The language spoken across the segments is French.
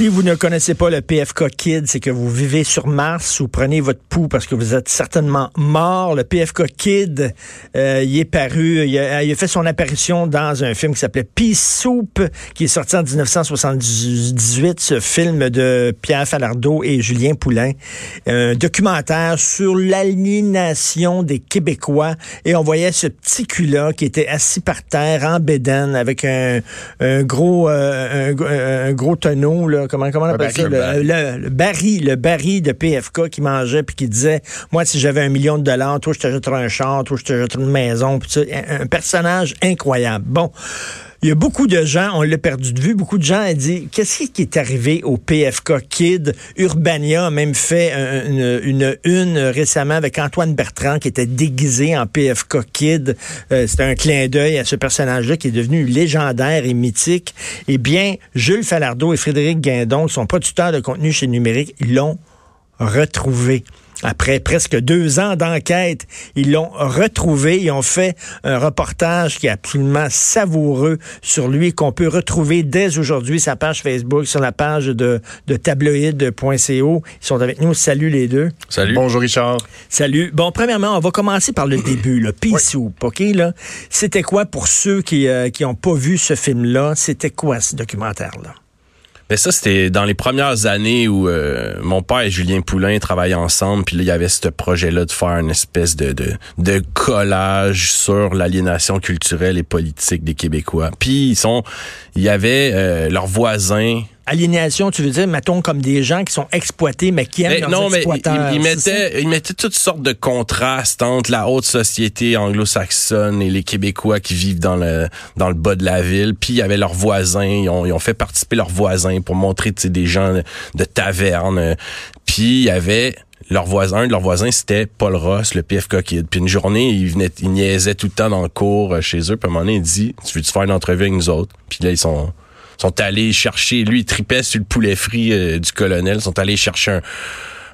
Si vous ne connaissez pas le PFK Kid, c'est que vous vivez sur Mars ou prenez votre pouls parce que vous êtes certainement mort. Le PFK Kid, euh, il est paru, il a, il a, fait son apparition dans un film qui s'appelait Peace Soup, qui est sorti en 1978, ce film de Pierre Falardeau et Julien Poulain. Un documentaire sur l'aliénation des Québécois. Et on voyait ce petit cul-là qui était assis par terre en bédaine avec un, un gros, euh, un, gros tonneau comment, comment on appelle ça? Le, le, le, baril, le baril de PFK qui mangeait puis qui disait, moi, si j'avais un million de dollars, toi, je te jetterais un char, toi, je te jetterais une maison. Puis ça, un, un personnage incroyable. Bon. Il y a beaucoup de gens, on l'a perdu de vue, beaucoup de gens ont dit, qu'est-ce qui est arrivé au PFK Kid? Urbania a même fait une, une, récemment avec Antoine Bertrand qui était déguisé en PFK Kid. Euh, C'était un clin d'œil à ce personnage-là qui est devenu légendaire et mythique. Eh bien, Jules Falardeau et Frédéric Guindon, qui sont producteurs de contenu chez Numérique, l'ont retrouvé. Après presque deux ans d'enquête, ils l'ont retrouvé. Ils ont fait un reportage qui est absolument savoureux sur lui, qu'on peut retrouver dès aujourd'hui, sa page Facebook, sur la page de, de tabloïd.co. Ils sont avec nous. Salut les deux. Salut. Bonjour Richard. Salut. Bon, premièrement, on va commencer par le début, le Peace Soup, OK? Là? C'était quoi pour ceux qui euh, qui ont pas vu ce film-là? C'était quoi ce documentaire-là? Mais ça, c'était dans les premières années où euh, mon père et Julien Poulain travaillaient ensemble, puis là, il y avait ce projet-là de faire une espèce de, de, de collage sur l'aliénation culturelle et politique des Québécois. Puis ils sont, il y avait euh, leurs voisins aliénation, tu veux dire, mettons, comme des gens qui sont exploités, mais qui aiment mais, leurs Non, mais il, il mettait, il mettait toutes sortes de contrastes entre la haute société anglo-saxonne et les Québécois qui vivent dans le dans le bas de la ville. Puis il y avait leurs voisins, ils ont, ils ont fait participer leurs voisins pour montrer des gens de, de taverne. Puis il y avait leur voisin, un de leurs voisins, c'était Paul Ross, le PFK Kid. Puis une journée, il venait, il niaisait tout le temps dans le cours chez eux. Puis à un moment donné, il dit, tu veux-tu faire une entrevue avec nous autres? Puis là, ils sont sont allés chercher, lui, il tripait sur le poulet frit euh, du colonel, ils sont allés chercher un,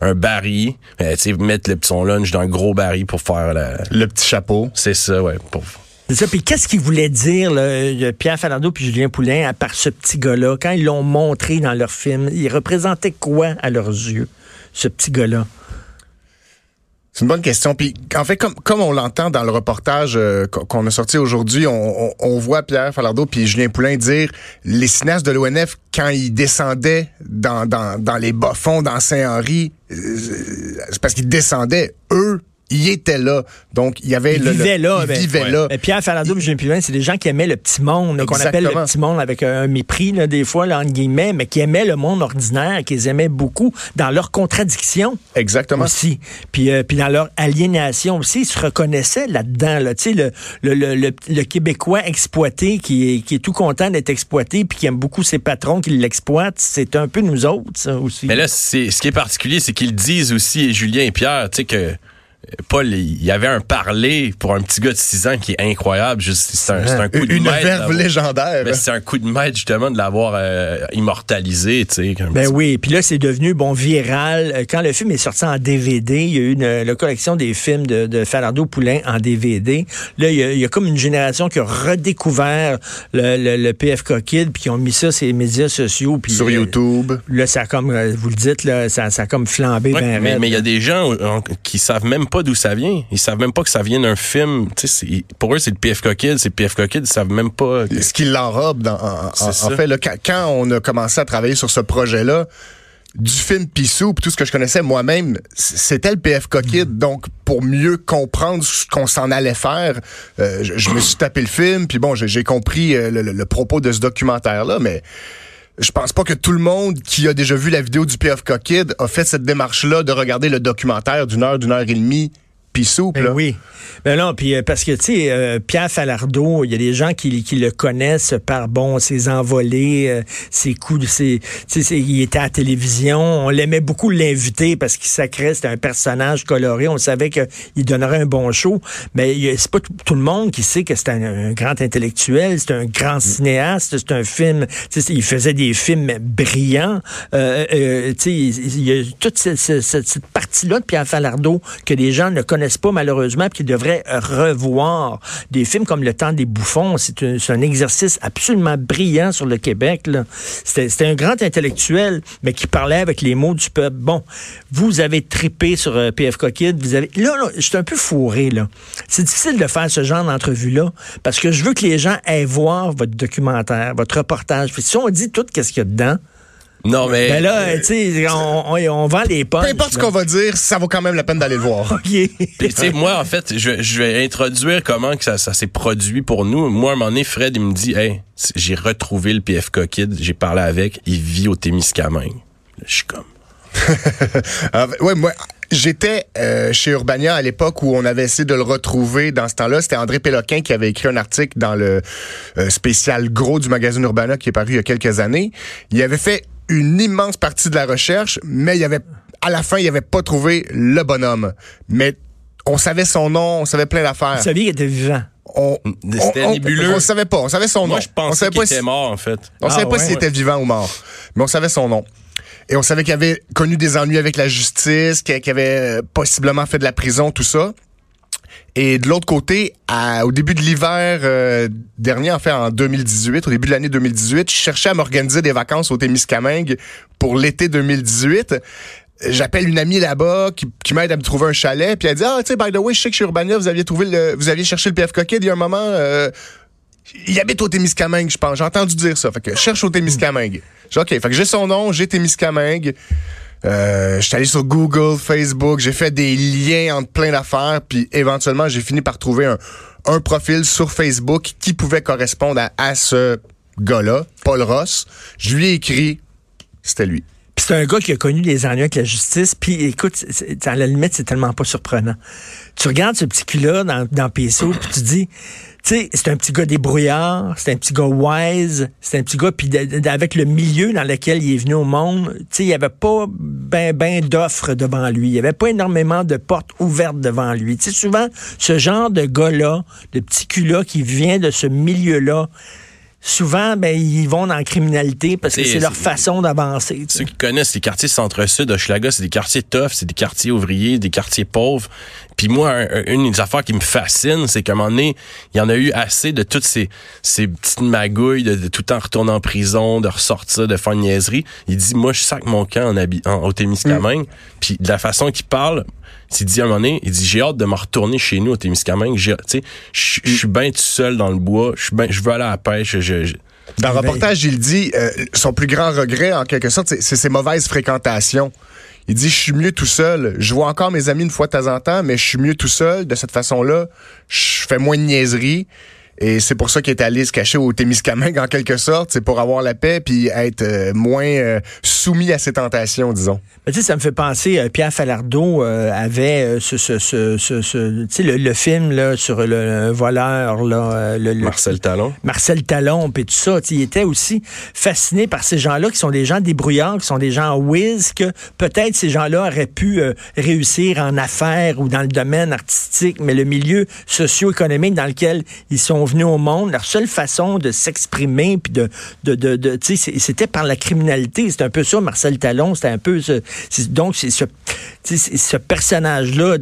un baril, euh, tu sais, mettre le, son lunch dans un gros baril pour faire la, le petit chapeau. C'est ça, ouais. Pour... C'est ça. Puis qu'est-ce qu'il voulait dire, là, Pierre Falardeau puis Julien Poulain, à part ce petit gars-là, quand ils l'ont montré dans leur film, il représentait quoi à leurs yeux, ce petit gars-là? C'est une bonne question. Puis en fait, comme, comme on l'entend dans le reportage euh, qu'on a sorti aujourd'hui, on, voit Pierre Falardeau puis Julien Poulain dire les cinéastes de l'ONF quand ils descendaient dans, dans, dans les bas-fonds dans Saint-Henri, euh, c'est parce qu'ils descendaient eux il était là. Donc, il y avait il le, vivait là. il ben, vivait ouais. là. Mais Pierre Falardeau et Julien Poulain, c'est des gens qui aimaient le petit monde, qu'on appelle le petit monde avec un mépris, là, des fois, là, entre guillemets, mais qui aimaient le monde ordinaire, qu'ils aimaient beaucoup dans leurs contradictions. Exactement. Aussi. Puis, euh, puis dans leur aliénation aussi, ils se reconnaissaient là-dedans. Là. Tu sais, le, le, le, le, Québécois exploité qui est, qui est tout content d'être exploité puis qui aime beaucoup ses patrons qui l'exploitent, c'est un peu nous autres, ça aussi. Mais là, c'est, ce qui est particulier, c'est qu'ils disent aussi, et Julien et Pierre, tu sais, que Paul, il y avait un parler pour un petit gars de 6 ans qui est incroyable. C'est un, un, coup de Une maître. verve légendaire. Mais c'est un coup de maître, justement, de l'avoir euh, immortalisé, tu sais. Ben petit... oui, puis là, c'est devenu, bon, viral. Quand le film est sorti en DVD, il y a eu une, la collection des films de, de Falardeau Poulain en DVD. Là, il y, a, il y, a, comme une génération qui a redécouvert le, le, le PFK Kid, puis qui ont mis ça sur les médias sociaux. Puis, Sur YouTube. Là, ça a comme, vous le dites, là, ça, ça a comme flambé ouais, ben Mais il y a des gens qui savent même pas d'où ça vient. Ils savent même pas que ça vient d'un film. Pour eux, c'est le PFK Kid, c'est le PFK Kid, ils savent même pas. Que... Ce qui l'enrobe. Dans, en, en, en fait, là, quand, on a commencé à travailler sur ce projet-là, du film Pissou, tout ce que je connaissais moi-même, c'était le PFK Kid. Mm. Donc, pour mieux comprendre ce qu'on s'en allait faire, euh, je, je, me suis tapé le film, puis bon, j'ai compris euh, le, le, le propos de ce documentaire-là, mais je pense pas que tout le monde qui a déjà vu la vidéo du PFK Kid a fait cette démarche-là de regarder le documentaire d'une heure, d'une heure et demie Pissou. Ben oui. Ben non, puis euh, parce que, tu sais, euh, Pierre Falardeau, il y a des gens qui, qui, le connaissent par, bon, ses envolées, euh, ses coups, ses, il était à la télévision. On l'aimait beaucoup l'inviter parce qu'il sacrait, c'était un personnage coloré. On savait qu'il donnerait un bon show. Mais c'est pas tout, le monde qui sait que c'est un, grand intellectuel, c'est un grand cinéaste, c'est un film, il faisait des films brillants. tu sais, il y a toute cette, cette, partie-là de Pierre Falardeau que les gens ne connaissent pas malheureusement, puis qui devraient revoir des films comme Le Temps des Bouffons. C'est un, exercice absolument brillant sur le Québec. C'était un grand intellectuel, mais qui parlait avec les mots du peuple. Bon, vous avez tripé sur euh, PF Coquide. Vous avez là, là un peu fourré. C'est difficile de faire ce genre d'entrevue là parce que je veux que les gens aillent voir votre documentaire, votre reportage. Si on dit tout qu'est-ce qu'il y a dedans. Non, mais. Ben là, tu sais, on, on, vend les pommes. Peu importe ce qu'on va dire, ça vaut quand même la peine d'aller le voir. OK. Tu sais, moi, en fait, je, je, vais introduire comment que ça, ça s'est produit pour nous. Moi, à un moment donné, Fred, il me dit, hey, j'ai retrouvé le PFK Kid, j'ai parlé avec, il vit au Témiscamingue. Je suis comme. ah, ouais, moi, J'étais euh, chez Urbania à l'époque où on avait essayé de le retrouver dans ce temps-là. C'était André Péloquin qui avait écrit un article dans le euh, spécial gros du magazine Urbania qui est paru il y a quelques années. Il avait fait une immense partie de la recherche, mais il y avait à la fin, il avait pas trouvé le bonhomme. Mais on savait son nom, on savait plein d'affaires. Vous saviez qu'il était vivant? On, nébuleux. On, savait pas. On savait son nom. Moi, je pensais qu'il était mort, en fait. On savait ah, pas s'il était vivant ou mort. Mais on savait son nom. Et on savait qu'il avait connu des ennuis avec la justice, qu'il avait euh, possiblement fait de la prison, tout ça. Et de l'autre côté, au début de l'hiver euh, dernier, en fait en 2018, au début de l'année 2018, je cherchais à m'organiser des vacances au Témiscamingue pour l'été 2018 j'appelle une amie là-bas qui, m'aide à me trouver un chalet puis elle dit ah tu sais by the way je sais que chez Urbania vous aviez trouvé le vous aviez cherché le PF Coquet il y a un moment euh, il habite au Témiscamingue je pense. J'ai entendu dire ça. Fait que cherche au Témiscamingue. J'ai ok. Fait que j'ai son nom j'ai Témiscamingue euh, je suis allé sur Google, Facebook, j'ai fait des liens entre plein d'affaires, puis éventuellement, j'ai fini par trouver un, profil sur Facebook qui pouvait correspondre à, ce gars-là, Paul Ross. Je lui ai écrit, c'était lui. c'est un gars qui a connu les ennuis avec la justice. Puis écoute, à la limite, c'est tellement pas surprenant. Tu regardes ce petit cul-là dans, dans PSO, puis tu dis, c'est un petit gars débrouillard, c'est un petit gars wise, c'est un petit gars, puis avec le milieu dans lequel il est venu au monde, tu sais, il n'y avait pas ben, ben d'offres devant lui. Il n'y avait pas énormément de portes ouvertes devant lui. Tu sais, souvent, ce genre de gars-là, de petit cul-là qui vient de ce milieu-là, souvent, ben, ils vont dans la criminalité parce que c'est leur façon d'avancer. Ceux qui connaissent les quartiers centre-sud, Hochelaga, c'est des quartiers tough, c'est des quartiers ouvriers, des quartiers pauvres. Puis moi, une des affaires qui me fascine, c'est qu'à un moment donné, il y en a eu assez de toutes ces, ces petites magouilles, de, tout le temps retourner en prison, de ressortir, de faire une niaiserie. Il dit, moi, je sac mon camp en, en, Témiscamingue. Mm. Puis de la façon qu'il parle, il dit à un moment donné, il dit j'ai hâte de me retourner chez nous au Témiscamingue. Je suis bien tout seul dans le bois. Je ben, je veux aller à la pêche. Je, Dans le reportage, il dit euh, son plus grand regret, en quelque sorte, c'est ses mauvaises fréquentations. Il dit, je suis mieux tout seul. Je vois encore mes amis une fois de temps en temps, mais je suis mieux tout seul. De cette façon-là, je fais moins de niaiseries. Et c'est pour ça qu'il est allé se cacher au Témiscamingue en quelque sorte, c'est pour avoir la paix puis être euh, moins euh, soumis à ses tentations, disons. tu sais, ça me fait penser, euh, Pierre Falardeau avait ce, ce, ce, ce tu sais, le, film là sur le, voleur là, le, Marcel Talon. Marcel Talon puis tout ça, il était aussi fasciné par ces gens-là qui sont des gens débrouillards, qui sont des gens whiz, que peut-être ces gens-là auraient pu réussir en affaires ou dans le domaine artistique, mais le milieu socio-économique dans lequel ils sont venus au monde, leur seule façon de s'exprimer, puis de, de, de, de c'était par la criminalité. C'est un peu ça, Marcel Talon, c'était un peu ce, donc c'est ce, ce personnage-là.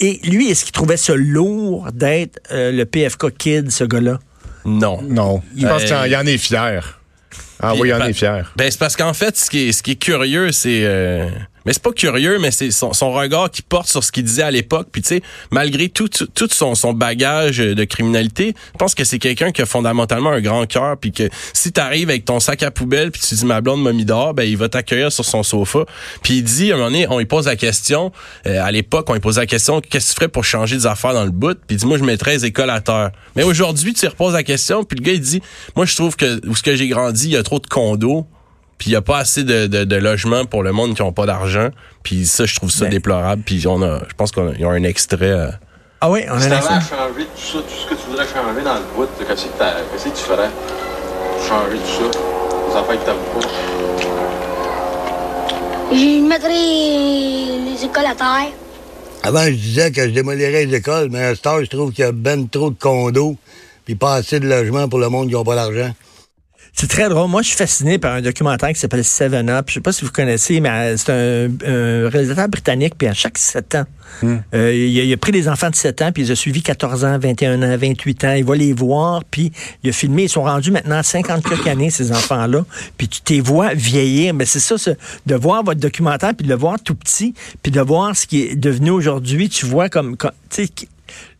Et, lui, est-ce qu'il trouvait ça lourd d'être euh, le PFK Kid, ce gars-là? Non. Non. Je pense qu'il en est fier. Ah oui, il en est fier. Ben, c'est parce qu'en fait, ce qui est, ce qui est curieux, c'est... Euh, mais c'est pas curieux, mais c'est son, regard qui porte sur ce qu'il disait à l'époque. Puis tu sais, malgré tout, tout, son, son bagage de criminalité, je pense que c'est quelqu'un qui a fondamentalement un grand cœur. Puis que si t'arrives avec ton sac à poubelle, puis tu dis ma blonde m'a mis dehors, ben il va t'accueillir sur son sofa. Puis il dit, à un moment donné, on lui pose la question. Euh, à l'époque, on lui pose la question, qu'est-ce que tu ferais pour changer des affaires dans le bout? Puis il dit, moi je mettrais les écoles à terre. Mais aujourd'hui, tu reposes la question, puis le gars il dit, moi je trouve que où ce que j'ai grandi, il y a trop de condos Puis il y a pas assez de, de, de logements pour le monde qui ont pas d'argent. Puis ça, je trouve ça Ben. déplorable. Puis on a, je pense qu'on a, ont un extrait. euh, Ah oui, on a un t'avais à changer tout ça, tout ce que tu voudrais changer dans le bout, qu'est-ce que, t'as- qu'est-ce que tu ferais? Changer tout ça, les affaires que t'aimes pas. Je mettrais les écoles à terre. Avant, je disais que je démolirais les écoles, mais à ce temps, je trouve qu'il y a ben trop de condos, puis pas assez de logements pour le monde qui n'a pas l'argent. C'est très drôle. Moi, je suis fasciné par un documentaire qui s'appelle Seven Up. Je sais pas si vous connaissez, mais euh, c'est un, un réalisateur britannique, puis à chaque 7 ans, euh, il, a, il a pris des enfants de 7 ans, puis il a suivis 14 ans, 21 ans, 28 ans. Il va les voir, puis il a filmé. Ils sont rendus maintenant à 50 quelques années, ces enfants-là. Puis tu les vois vieillir. Mais c'est ça, ce- de voir votre documentaire, puis de le voir tout petit, puis de voir ce qui est devenu aujourd'hui. Tu vois comme, comme tu sais, qui-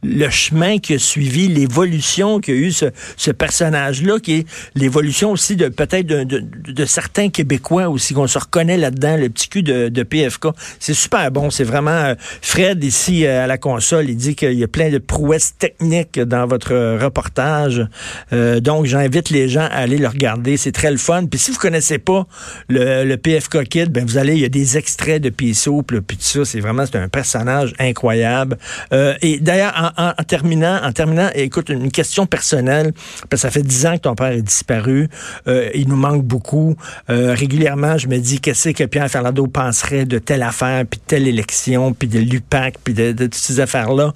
le chemin qui a suivi, l'évolution qu'a eu ce, personnage-là, qui est l'évolution aussi de peut-être de, de- certains Québécois aussi, qu'on se reconnaît là-dedans, le petit cul de, de PFK. C'est super bon. C'est vraiment euh, Fred ici euh, à la console. Il dit qu'il y a plein de prouesses techniques dans votre reportage. Euh, donc, j'invite les gens à aller le regarder. C'est très le fun. Puis si vous connaissez pas le, le PFK Kid, ben vous allez, il y a des extraits de Piso, puis tout ça. C'est vraiment un personnage incroyable. Euh, et d'ailleurs, en, en- terminant, en terminant, écoute, une question personnelle, parce que ça fait dix ans que ton père est disparu. Euh, il nous manque beaucoup. Euh, régulièrement, je me dis, qu'est-ce que Pierre Ferlando penserait de telle affaire, puis de telle élection, puis de l'UPAC, puis de, de toutes ces affaires-là?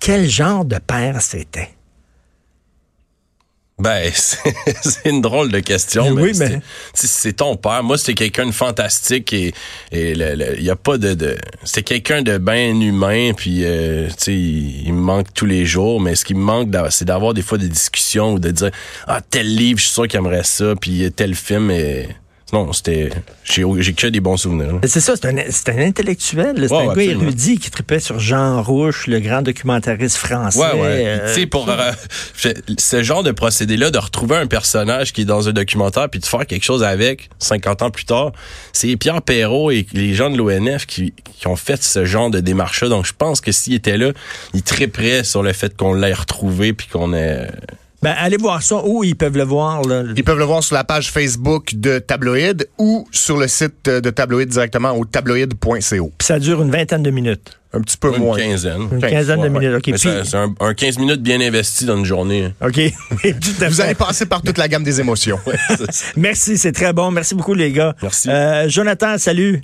Quel genre de père c'était? Ben, c'est une drôle de question. Oui, c'est- mais- c'est c'est ton père. Moi, c'est quelqu'un de fantastique et il y a pas de, de c'est quelqu'un de bien humain. Puis euh, tu sais, il, il me manque tous les jours. Mais ce qui me manque, c'est d'avoir des fois des discussions ou de dire ah tel livre, je suis sûr qu'il aimerait ça. Puis tel film. Et... Non, c'était j'ai que des bons souvenirs. C'est ça, c'est un, c'est un intellectuel. là. C'est un gars érudit qui tripait sur Jean Rouche, le grand documentariste français. Ouais, ouais. Euh, Tu sais, pour euh, ce genre de procédé-là, de retrouver un personnage qui est dans un documentaire puis de faire quelque chose avec 50 ans plus tard, c'est Pierre Perrault et les gens de l'ONF qui, qui ont fait ce genre de démarche-là. Donc, je pense que s'il était là, il triperait sur le fait qu'on l'ait retrouvé puis qu'on ait... ben, allez voir ça. Où ils peuvent le voir? Là. Ils peuvent le voir sur la page Facebook de Tabloïd ou sur le site de Tabloïd directement au tabloïd.co. Puis ça dure une vingtaine de minutes. Un petit peu Une moins. quinzaine. Une quinzaine de ouais, minutes. OK. Puis- c'est un, un 15 minutes bien investi dans une journée. OK. Tout à Vous allez passer par toute la gamme des émotions. Merci, c'est très bon. Merci beaucoup, les gars. Merci. Euh, Jonathan, salut.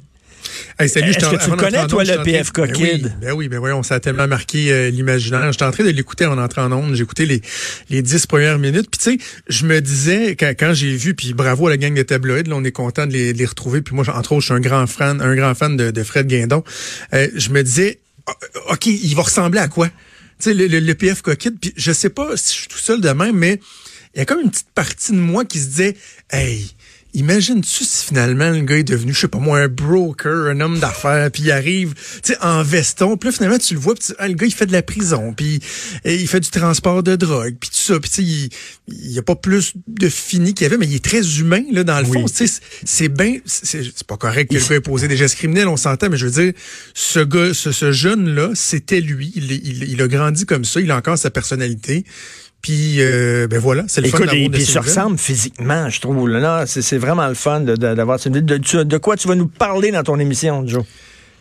Hey, salut, Est-ce que tu connais, toi, le PFK Ben Kid? Oui, ben oui, ben voyons, ça a tellement marqué euh, l'imaginaire. J'étais en train de l'écouter en entrant en onde. J'ai écouté les, les dix premières minutes. Puis tu sais, je me disais, quand, quand j'ai vu, puis bravo à la gang de tabloïds, là, on est content de les, de les retrouver. Puis moi, entre autres, je suis un grand fan, un grand fan de, de Fred Guindon. Euh, je me disais, ah, OK, il va ressembler à quoi? Tu sais, le, le, le PFK Kid, puis je sais pas si je suis tout seul de même, mais il y a comme une petite partie de moi qui se disait, hey, Imagine-tu si finalement le gars est devenu, je sais pas moi, un broker, un homme d'affaires, puis il arrive, tu sais, en veston, puis là finalement tu le vois, puis tu- ah, le gars il fait de la prison, puis il fait du transport de drogue, puis tout ça, puis tu sais, il, il y a pas plus de fini qu'il y avait, mais il est très humain là dans le fond, tu sais, c'est- bien, c'est c'est pas correct que le gars ait posé des gestes criminels, on s'entend, mais je veux dire, ce gars, ce, ce jeune là, c'était lui, il, il, il a grandi comme ça, il a encore sa personnalité. Puis, euh, ben voilà, c'est le fun Écoute, de puis ils se ressemblent physiquement, je trouve. Là, c'est vraiment le fun d'avoir... De, de, de- de quoi tu vas nous parler dans ton émission, Joe?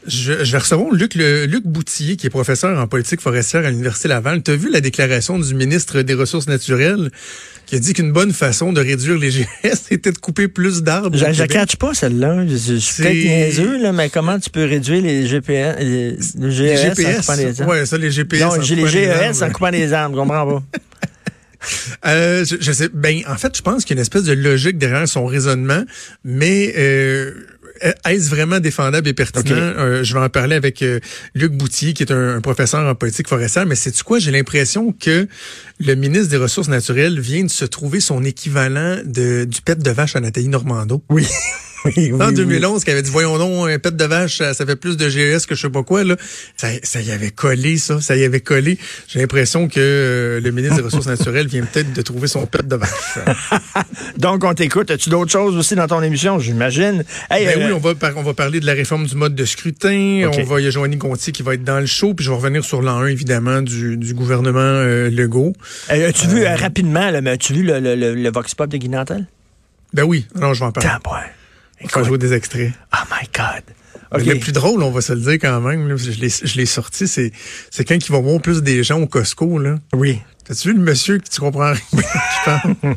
Je, je vais recevoir Luc, le, Luc Boutillier, qui est professeur en politique forestière à l'Université Laval. Tu as vu la déclaration du ministre des Ressources naturelles qui a dit qu'une bonne façon de réduire les GS était de couper plus d'arbres. Je ne catch pas celle-là. Je, suis C'est- peut-être niaiseux, là, mais comment tu peux réduire les GPS, les, le Les GES en GPS. coupant les arbres? Ouais, ça, les GPS. non, en j'ai les GES arbres. en coupant les arbres, je comprends pas. Euh, je, je sais. Ben, en fait, je pense qu'il y a une espèce de logique derrière son raisonnement, mais euh, est-ce vraiment défendable et pertinent? Euh, Je vais en parler avec euh, Luc Boutier, qui est un, un professeur en politique forestière. Mais c'est tu quoi? J'ai l'impression que le ministre des Ressources naturelles vient de se trouver son équivalent de du pet de vache à Nathalie Normando. Oui. oui, oui, En oui. 2011, qui avait dit, voyons donc, un pet de vache, ça, ça fait plus de GES que je sais pas quoi, là. Ça, ça y avait collé, ça. Ça y avait collé. J'ai l'impression que euh, le ministre des Ressources naturelles vient peut-être de trouver son pet de vache. Donc, on t'écoute. As-tu d'autres choses aussi dans ton émission, j'imagine? Hey, Ben euh, oui, on va, par- on va parler de la réforme du mode de scrutin. On va, il y a Joanny Gontier qui va être dans le show, puis je vais revenir sur l'an 1, évidemment, du, du gouvernement euh, Legault. euh, as-tu vu, euh, rapidement, mais as-tu vu le, le, le, le Vox Pop de Guy Nantel? Ben oui, alors je vais en parler. Ah, ouais. Il faut jouer des extraits. Oh my God. Le plus drôle, on va se le dire quand même, je l'ai sorti, c'est quand ils vont voir plus des gens au Costco. Là. Oui. T'as-tu vu le monsieur que tu comprends rien?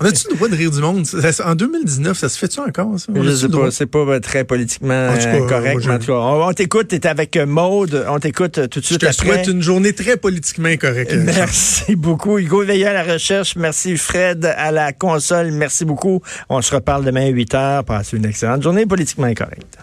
On a-tu le droit de rire du monde? en 2019, ça se fait-tu encore, ça? je sais pas, c'est pas euh, très politiquement euh, correct. en tout cas, on, t'écoute, t'es avec euh, Maude, on t'écoute tout de suite Je te souhaite une journée très politiquement incorrecte. Merci beaucoup. Hugo Veilleux à la recherche. Merci Fred à la console. Merci beaucoup. On se reparle demain à 8 h. Passez une excellente journée politiquement incorrecte.